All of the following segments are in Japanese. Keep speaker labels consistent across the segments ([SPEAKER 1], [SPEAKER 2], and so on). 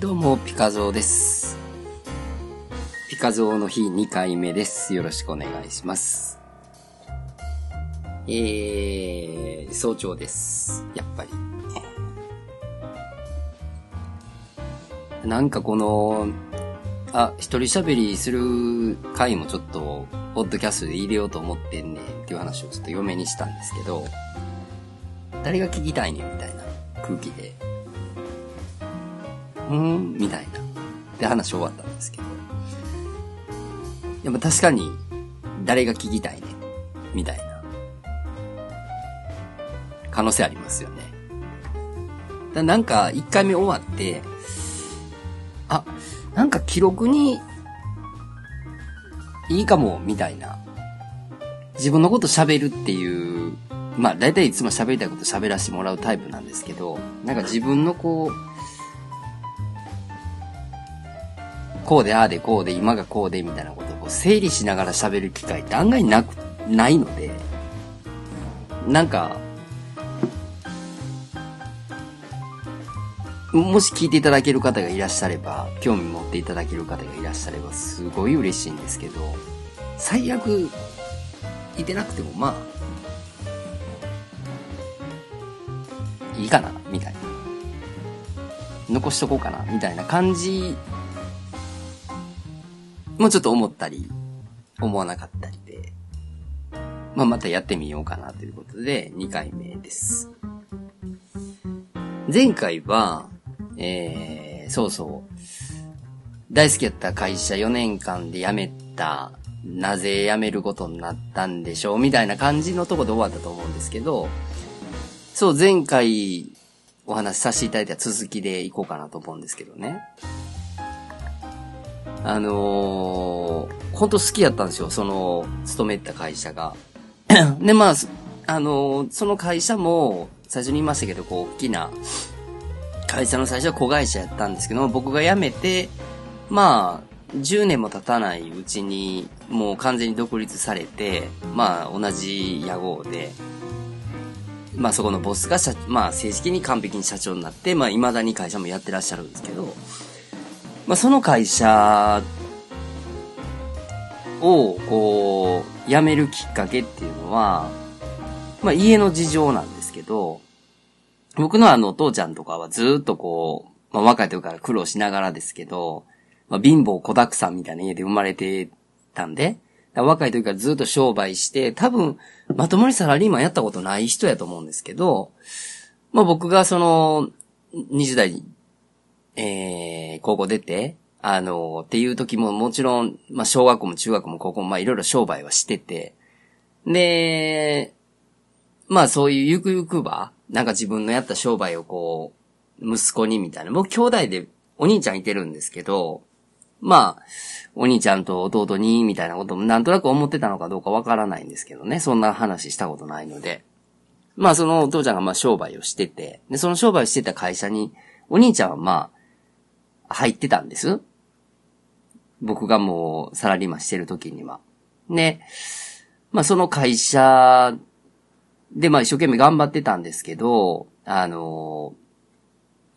[SPEAKER 1] どうも、ピカゾーです。ピカゾーの日2回目です。よろしくお願いします。えー、早朝です。やっぱり。なんかこの、あ、一人喋りする回もちょっと、ポッドキャストで入れようと思ってんねんっていう話をちょっと嫁にしたんですけど、誰が聞きたいねんみたいな空気で。ん、みたいな。で話終わったんですけど。でも確かに、誰が聞きたいねみたいな。可能性ありますよね。だなんか、一回目終わって、あ、なんか記録に、いいかも、みたいな。自分のこと喋るっていう、まあ、だいたいいつも喋りたいこと喋らせてもらうタイプなんですけど、なんか自分のこう、こうで、ああで、こうで、今がこうで、みたいなことをこう整理しながら喋る機会って案外なく、ないので、なんか、もし聞いていただける方がいらっしゃれば、興味持っていただける方がいらっしゃれば、すごい嬉しいんですけど、最悪、いてなくても、まあ、いいかな、みたいな。残しとこうかな、みたいな感じもうちょっと思ったり、思わなかったりで、まあ、またやってみようかなということで、2回目です。前回は、えー、そうそう、大好きやった会社4年間で辞めた、なぜ辞めることになったんでしょうみたいな感じのとこで終わったと思うんですけど、そう、前回お話しさせていただいた続きでいこうかなと思うんですけどね。あのー、本当好きやったんですよ、その、勤めてた会社が。で、まあ、あのー、その会社も、最初に言いましたけど、こう、大きな、会社の最初は子会社やったんですけども、僕が辞めて、まあ、10年も経たないうちに、もう完全に独立されて、まあ、同じ屋号で、まあそこのボスが社、まあ正式に完璧に社長になって、まあ未だに会社もやってらっしゃるんですけど、まあその会社を、こう、辞めるきっかけっていうのは、まあ家の事情なんですけど、僕のあのお父ちゃんとかはずっとこう、まあ若い時から苦労しながらですけど、まあ貧乏子沢山みたいな家で生まれてたんで、若い時からずっと商売して、多分、まともにサラリーマンやったことない人やと思うんですけど、まあ僕がその、20代、えー、高校出て、あの、っていう時ももちろん、まあ小学校も中学校も高校もまあいろいろ商売はしてて、で、まあそういうゆくゆくば、なんか自分のやった商売をこう、息子にみたいな、僕兄弟でお兄ちゃんいてるんですけど、まあ、お兄ちゃんと弟に、みたいなこともなんとなく思ってたのかどうかわからないんですけどね。そんな話したことないので。まあそのお父ちゃんがまあ商売をしてて、で、その商売をしてた会社に、お兄ちゃんはまあ、入ってたんです。僕がもうサラリーマンしてる時には。で、まあその会社でまあ一生懸命頑張ってたんですけど、あの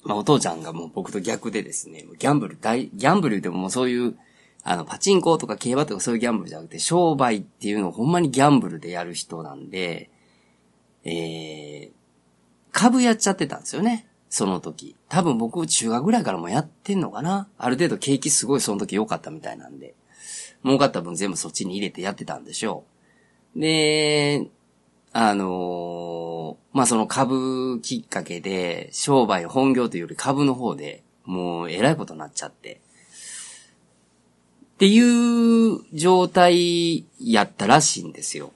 [SPEAKER 1] まあ、お父ちゃんがもう僕と逆でですね、ギャンブル大、ギャンブルでももうそういう、あの、パチンコとか競馬とかそういうギャンブルじゃなくて、商売っていうのをほんまにギャンブルでやる人なんで、えー、株やっちゃってたんですよね。その時。多分僕中学ぐらいからもやってんのかなある程度景気すごいその時良かったみたいなんで。儲かった分全部そっちに入れてやってたんでしょう。で、あのー、まあ、その株きっかけで、商売本業というより株の方で、もうえらいことになっちゃって。っていう状態やったらしいんですよ。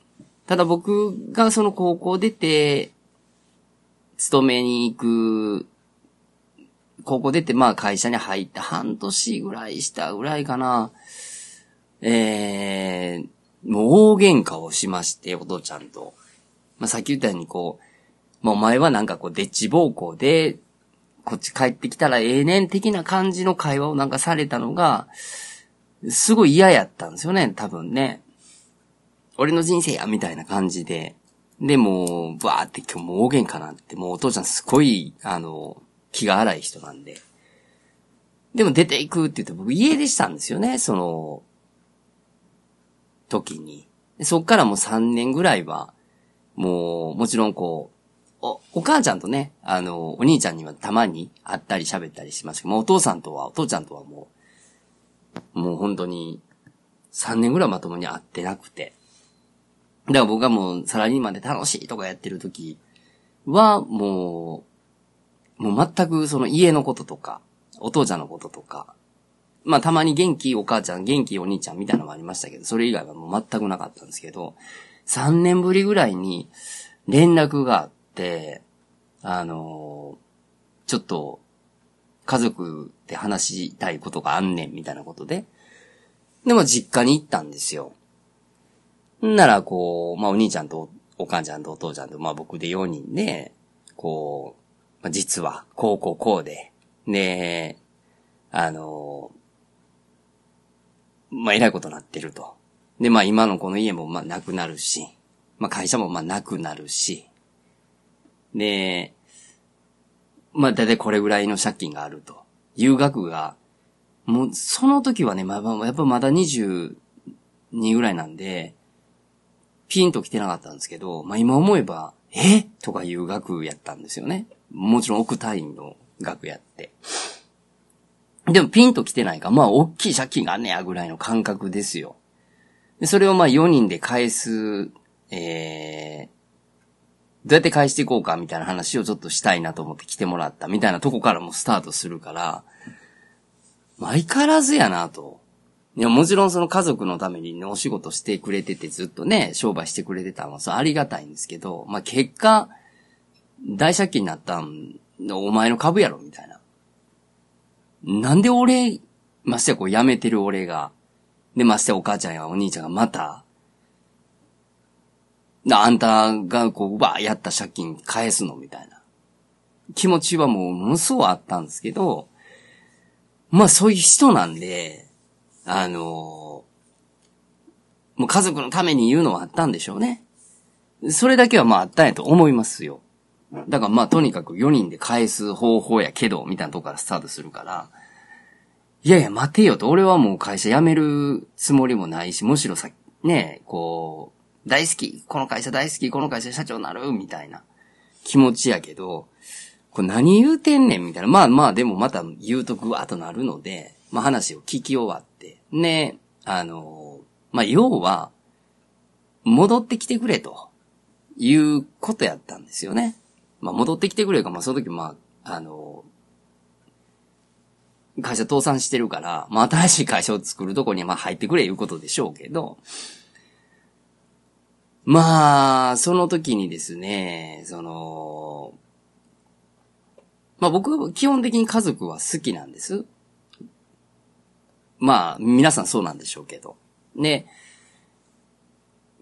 [SPEAKER 1] ただ僕がその高校出て、勤めに行く、高校出てまあ会社に入って半年ぐらいしたぐらいかな。えー、もう大喧嘩をしまして、お父ちゃんと。まあ、さっき言ったようにこう、まあ、お前はなんかこう、デッチ暴行で、こっち帰ってきたらええねん的な感じの会話をなんかされたのが、すごい嫌やったんですよね、多分ね。俺の人生や、みたいな感じで。で、もう、バーって今日もう大喧嘩なんて、もうお父ちゃんすごい、あの、気が荒い人なんで。でも出ていくって言って僕家出したんですよね、その、時に。そっからもう3年ぐらいは、もう、もちろんこう、お、お母ちゃんとね、あの、お兄ちゃんにはたまに会ったり喋ったりしますけど、もうお父さんとは、お父ちゃんとはもう、もう本当に、3年ぐらいまともに会ってなくて。だから僕がもうサラリーマンで楽しいとかやってる時は、もう、もう全くその家のこととか、お父ちゃんのこととか、まあたまに元気お母ちゃん、元気お兄ちゃんみたいなのもありましたけど、それ以外はもう全くなかったんですけど、3年ぶりぐらいに連絡があって、あのー、ちょっと、家族で話したいことがあんねん、みたいなことで。でも実家に行ったんですよ。んなら、こう、まあお兄ちゃんとお母ちゃんとお父ちゃんと、まあ僕で4人で、こう、まあ、実は、こうこうこうで、ねあのまあ、偉いことなってると。で、まあ、今のこの家も、まあ、なくなるし、まあ、会社も、まあ、なくなるし、で、まあ、だいたいこれぐらいの借金があると。いう額が、もう、その時はね、まあ、まあ、やっぱまだ22ぐらいなんで、ピンと来てなかったんですけど、まあ、今思えば、え？とかいう額やったんですよね。もちろん億単位の額やって。でもピンと来てないか、まあ、大きい借金があんねや、ぐらいの感覚ですよ。で、それをまあ、4人で返す、えー、どうやって返していこうか、みたいな話をちょっとしたいなと思って来てもらった、みたいなとこからもスタートするから、まあ相変わらずやなと。いや、もちろんその家族のためにね、お仕事してくれててずっとね、商売してくれてたのは、それありがたいんですけど、まあ、結果、大借金になったん、お前の株やろ、みたいな。なんで俺、ましてやこう辞めてる俺が、で、ましてやお母ちゃんやお兄ちゃんがまた、あんたがこう、わーやった借金返すのみたいな。気持ちはもう、ものすごいあったんですけど、まあそういう人なんで、あのー、もう家族のために言うのはあったんでしょうね。それだけはまああったんやと思いますよ。だからまあとにかく4人で返す方法やけど、みたいなとこからスタートするから、いやいや待てよと、俺はもう会社辞めるつもりもないし、むしろさ、ね、こう、大好き、この会社大好き、この会社社長になる、みたいな気持ちやけど、これ何言うてんねんみたいな。まあまあでもまた言うとぐわっとなるので、まあ話を聞き終わって、ね、あの、まあ要は、戻ってきてくれということやったんですよね。まあ、戻ってきてくれか、まあ、その時、まあ、あの、会社倒産してるから、まあ、新しい会社を作るとこに、まあ、入ってくれいうことでしょうけど、まあ、その時にですね、その、まあ僕は、基本的に家族は好きなんです。まあ、皆さんそうなんでしょうけど。ね、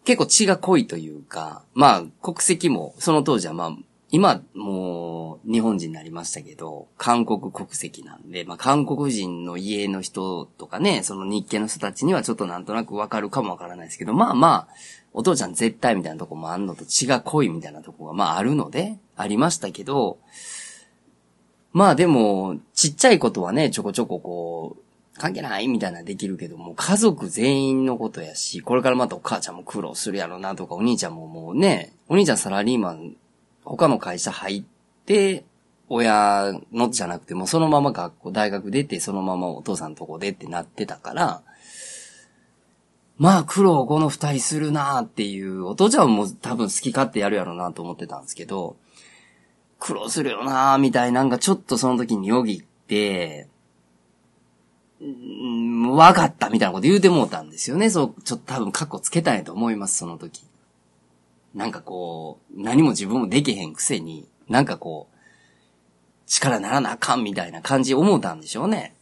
[SPEAKER 1] 結構血が濃いというか、まあ、国籍も、その当時はまあ、今、もう、日本人になりましたけど、韓国国籍なんで、まあ、韓国人の家の人とかね、その日系の人たちにはちょっとなんとなくわかるかもわからないですけど、まあまあ、お父ちゃん絶対みたいなとこもあんのと血が濃いみたいなとこが、まああるので、ありましたけど、まあでも、ちっちゃいことはね、ちょこちょここう、関係ないみたいなできるけども、家族全員のことやし、これからまたお母ちゃんも苦労するやろなとか、お兄ちゃんももうね、お兄ちゃんサラリーマン他の会社入って、親のじゃなくてもそのまま学校、大学出てそのままお父さんのとこでってなってたから、まあ苦労この二人するなーっていう、お父ちゃんも多分好き勝手やるやろうなと思ってたんですけど、苦労するよなーみたいなんかちょっとその時によぎって、わかったみたいなこと言うてもうたんですよね。そう、ちょっと多分カッコつけたんやと思います、その時。なんかこう、何も自分もできへんくせに、なんかこう、力ならなあかんみたいな感じ思ったんでしょうね。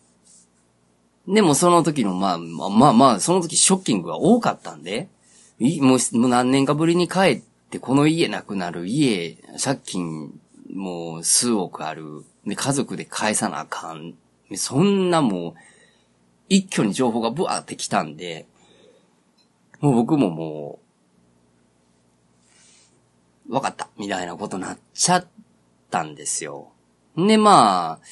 [SPEAKER 1] でもその時の、まあ、まあまあ、まあその時ショッキングが多かったんで、もうもう何年かぶりに帰って、この家なくなる、家、借金、もう数億ある、で、家族で返さなあかん。そんなもう、一挙に情報がブワーってきたんで、もう僕ももう、わかった、みたいなことになっちゃったんですよ。で、まあ、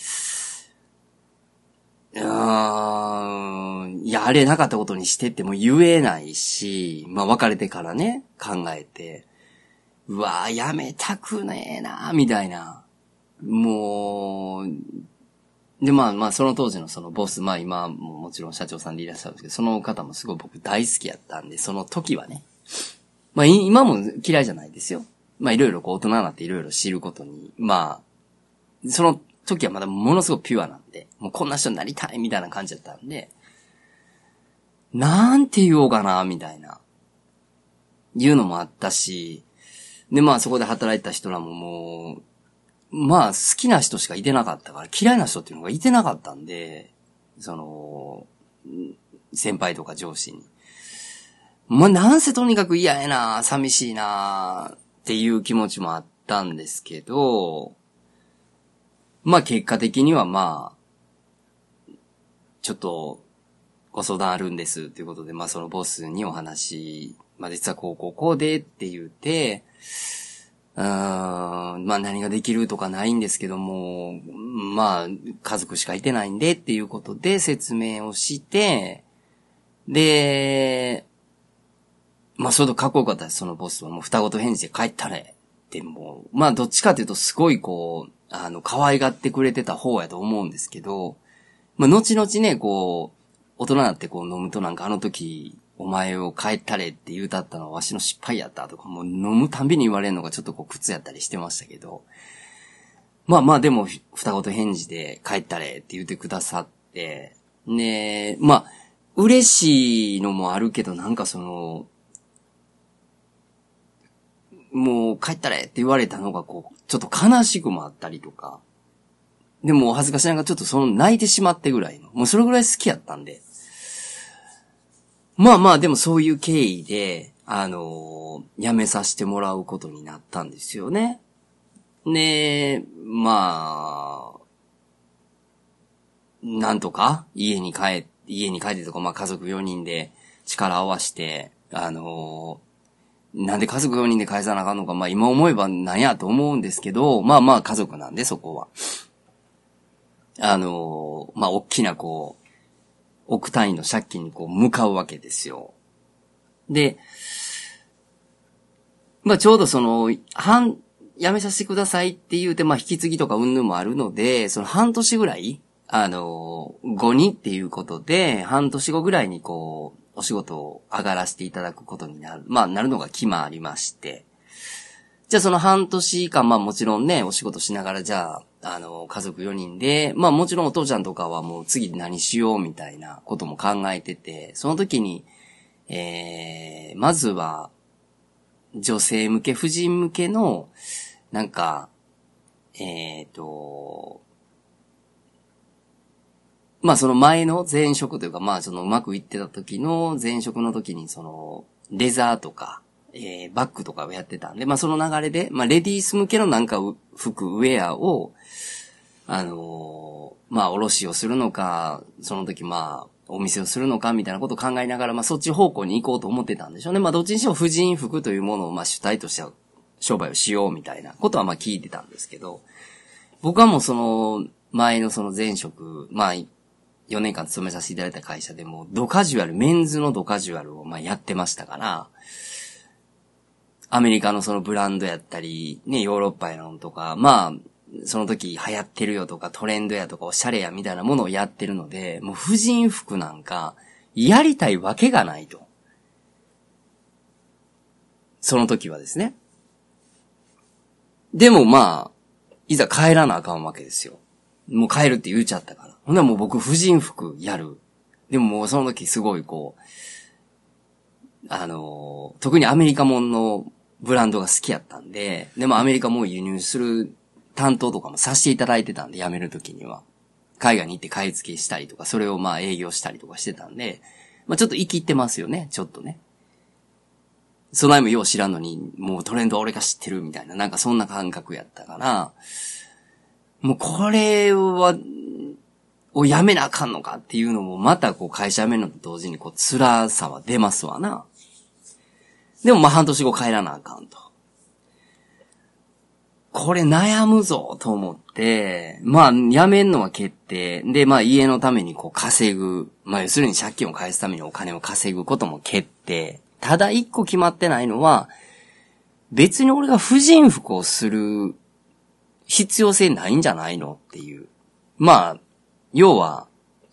[SPEAKER 1] うーん、やれなかったことにしてっても言えないし、まあ別れてからね、考えて、うわぁ、やめたくねえなみたいな。もう、で、まあまあ、その当時のそのボス、まあ今ももちろん社長さんでいらっしゃるんですけど、その方もすごい僕大好きやったんで、その時はね。まあ今も嫌いじゃないですよ。まあいろいろこう大人になっていろいろ知ることに、まあ、その時はまだものすごくピュアなんで、もうこんな人になりたいみたいな感じだったんで、なんて言おうかな、みたいな。言うのもあったし、でまあそこで働いた人らももう、まあ、好きな人しかいてなかったから、嫌いな人っていうのがいてなかったんで、その、先輩とか上司に。まあ、なんせとにかく嫌やな、寂しいな、っていう気持ちもあったんですけど、まあ、結果的にはまあ、ちょっと、ご相談あるんですっていうことで、まあ、そのボスにお話、まあ、実はこうこうこうでって言って、まあ何ができるとかないんですけども、まあ家族しかいてないんでっていうことで説明をして、で、まあそれとかっこよかったです、そのボスは。もう双子と返事で帰ったれ。っても、まあどっちかっていうとすごいこう、あの、可愛がってくれてた方やと思うんですけど、まあ後々ね、こう、大人になってこう飲むとなんかあの時、お前を帰ったれって言うたったのはわしの失敗やったとか、もう飲むたんびに言われるのがちょっとこう苦痛やったりしてましたけど、まあまあでも、二言返事で帰ったれって言ってくださって、ねまあ、嬉しいのもあるけど、なんかその、もう帰ったれって言われたのがこう、ちょっと悲しくもあったりとか、でも恥ずかしながらちょっとその泣いてしまってぐらいの、もうそれぐらい好きやったんで、まあまあ、でもそういう経緯で、あのー、辞めさせてもらうことになったんですよね。で、まあ、なんとか家に帰、家に帰ってとか、まあ家族4人で力合わして、あのー、なんで家族4人で返さなあかんのか、まあ今思えばなんやと思うんですけど、まあまあ家族なんでそこは。あのー、まあ大きなこう、億単位の借金にこう向かうわけですよ。で、まあちょうどその、半、やめさせてくださいって言うて、まあ引き継ぎとか云々もあるので、その半年ぐらい、あの、後にっていうことで、半年後ぐらいにこう、お仕事を上がらせていただくことになる、まあなるのが決まりまして、じゃあその半年間、まあもちろんね、お仕事しながら、じゃあ、あの、家族4人で、まあもちろんお父ちゃんとかはもう次何しようみたいなことも考えてて、その時に、えー、まずは、女性向け、婦人向けの、なんか、えっ、ー、と、まあその前の前職というか、まあそのうまくいってた時の前職の時にその、レザーとか、えー、バッグとかをやってたんで、まあその流れで、まあレディース向けのなんか服、ウェアを、あのー、まあ、おろしをするのか、その時まあ、お店をするのかみたいなことを考えながら、まあ、そっち方向に行こうと思ってたんでしょうね。まあ、どっちにしても婦人服というものを、まあ、主体としては商売をしようみたいなことは、まあ、聞いてたんですけど、僕はもうその、前のその前職、まあ、4年間勤めさせていただいた会社でも、ドカジュアル、メンズのドカジュアルを、まあ、やってましたから、アメリカのそのブランドやったり、ね、ヨーロッパやのとか、まあ、その時流行ってるよとかトレンドやとかおしゃれやみたいなものをやってるので、もう婦人服なんかやりたいわけがないと。その時はですね。でもまあ、いざ帰らなあかんわけですよ。もう帰るって言っちゃったから。ほんならもう僕婦人服やる。でももうその時すごいこう、あの特にアメリカもんのブランドが好きやったんで、でもアメリカも輸入する担当とかもさせていただいてたんで、辞めるときには。海外に行って買い付けしたりとか、それをまあ営業したりとかしてたんで、まあちょっと生きってますよね、ちょっとね。そないもよう知らんのに、もうトレンドは俺が知ってるみたいな、なんかそんな感覚やったから、もうこれは、をやめなあかんのかっていうのも、またこう会社辞めるのと同時にこう辛さは出ますわな。でもまあ半年後帰らなあかんと。これ悩むぞと思って、まあ、辞めんのは決定。で、まあ、家のためにこう稼ぐ。まあ、要するに借金を返すためにお金を稼ぐことも決定。ただ一個決まってないのは、別に俺が婦人服をする必要性ないんじゃないのっていう。まあ、要は、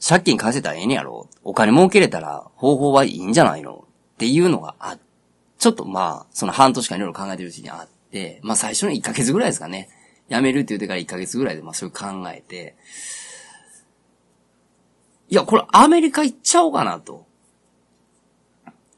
[SPEAKER 1] 借金返せたらええねやろ。お金儲けれたら方法はいいんじゃないのっていうのがあっ、ちょっとまあ、その半年間いろいろ考えてるうちにあって、まあ最初の1ヶ月ぐらいですかね。辞めるって言ってから1ヶ月ぐらいでまあそれ考えて、いや、これアメリカ行っちゃおうかなと。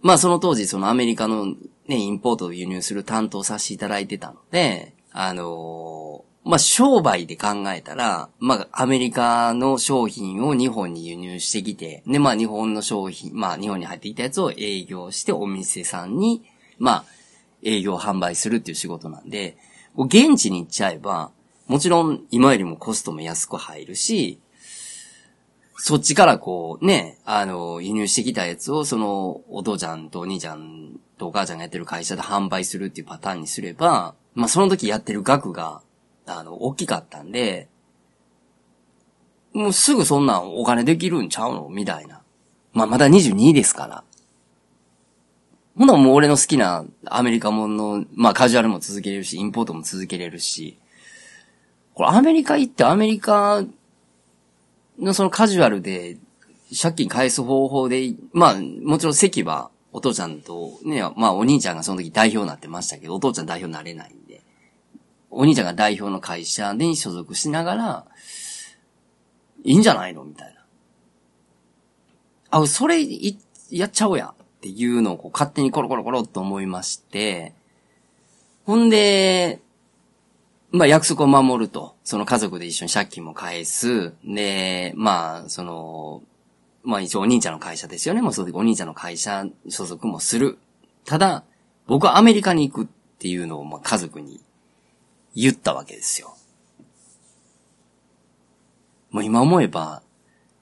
[SPEAKER 1] まあその当時そのアメリカのね、インポートを輸入する担当させていただいてたので、あのー、まあ、商売で考えたら、まあ、アメリカの商品を日本に輸入してきて、で、まあ、日本の商品、まあ、日本に入ってきたやつを営業してお店さんに、まあ、営業販売するっていう仕事なんで、現地に行っちゃえば、もちろん今よりもコストも安く入るし、そっちからこうね、あの、輸入してきたやつをそのお父ちゃんとお兄ちゃんとお母ちゃんがやってる会社で販売するっていうパターンにすれば、まあその時やってる額が、あの、大きかったんで、もうすぐそんなんお金できるんちゃうのみたいな。まあまだ22ですから。ほなもう俺の好きなアメリカもの、まあカジュアルも続けれるし、インポートも続けれるし、これアメリカ行ってアメリカのそのカジュアルで借金返す方法で、まあもちろん席はお父ちゃんと、ね、まあお兄ちゃんがその時代表になってましたけど、お父ちゃん代表になれないんで、お兄ちゃんが代表の会社に所属しながら、いいんじゃないのみたいな。あ、それい、やっちゃおうや。っていうのをこう勝手にコロコロコロと思いまして、ほんで、まあ約束を守ると。その家族で一緒に借金も返す。で、まあ、その、まあ一応お兄ちゃんの会社ですよね。もうその時お兄ちゃんの会社所属もする。ただ、僕はアメリカに行くっていうのをまあ家族に言ったわけですよ。もう今思えば、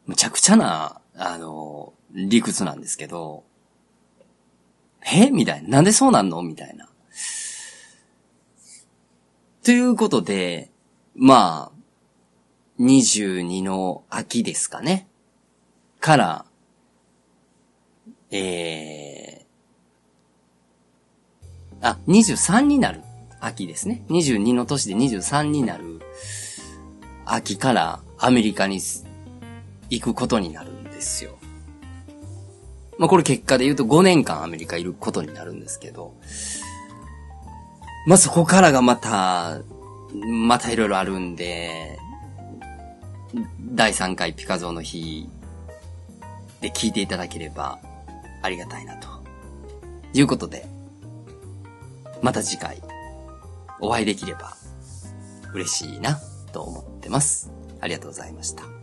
[SPEAKER 1] むちゃくちゃな、あの、理屈なんですけど、え？みたいな。なんでそうなんの？みたいな。ということで、まあ、22の秋ですかね。から、えー、あ、23になる秋ですね。22の年で23になる秋からアメリカに行くことになるんですよ。まあこれ結果で言うと5年間アメリカいることになるんですけど、まあそこからがまた、またいろいろあるんで、第3回ピカゾーの日で聞いていただければありがたいなと。いうことで、また次回お会いできれば嬉しいなと思ってます。ありがとうございました。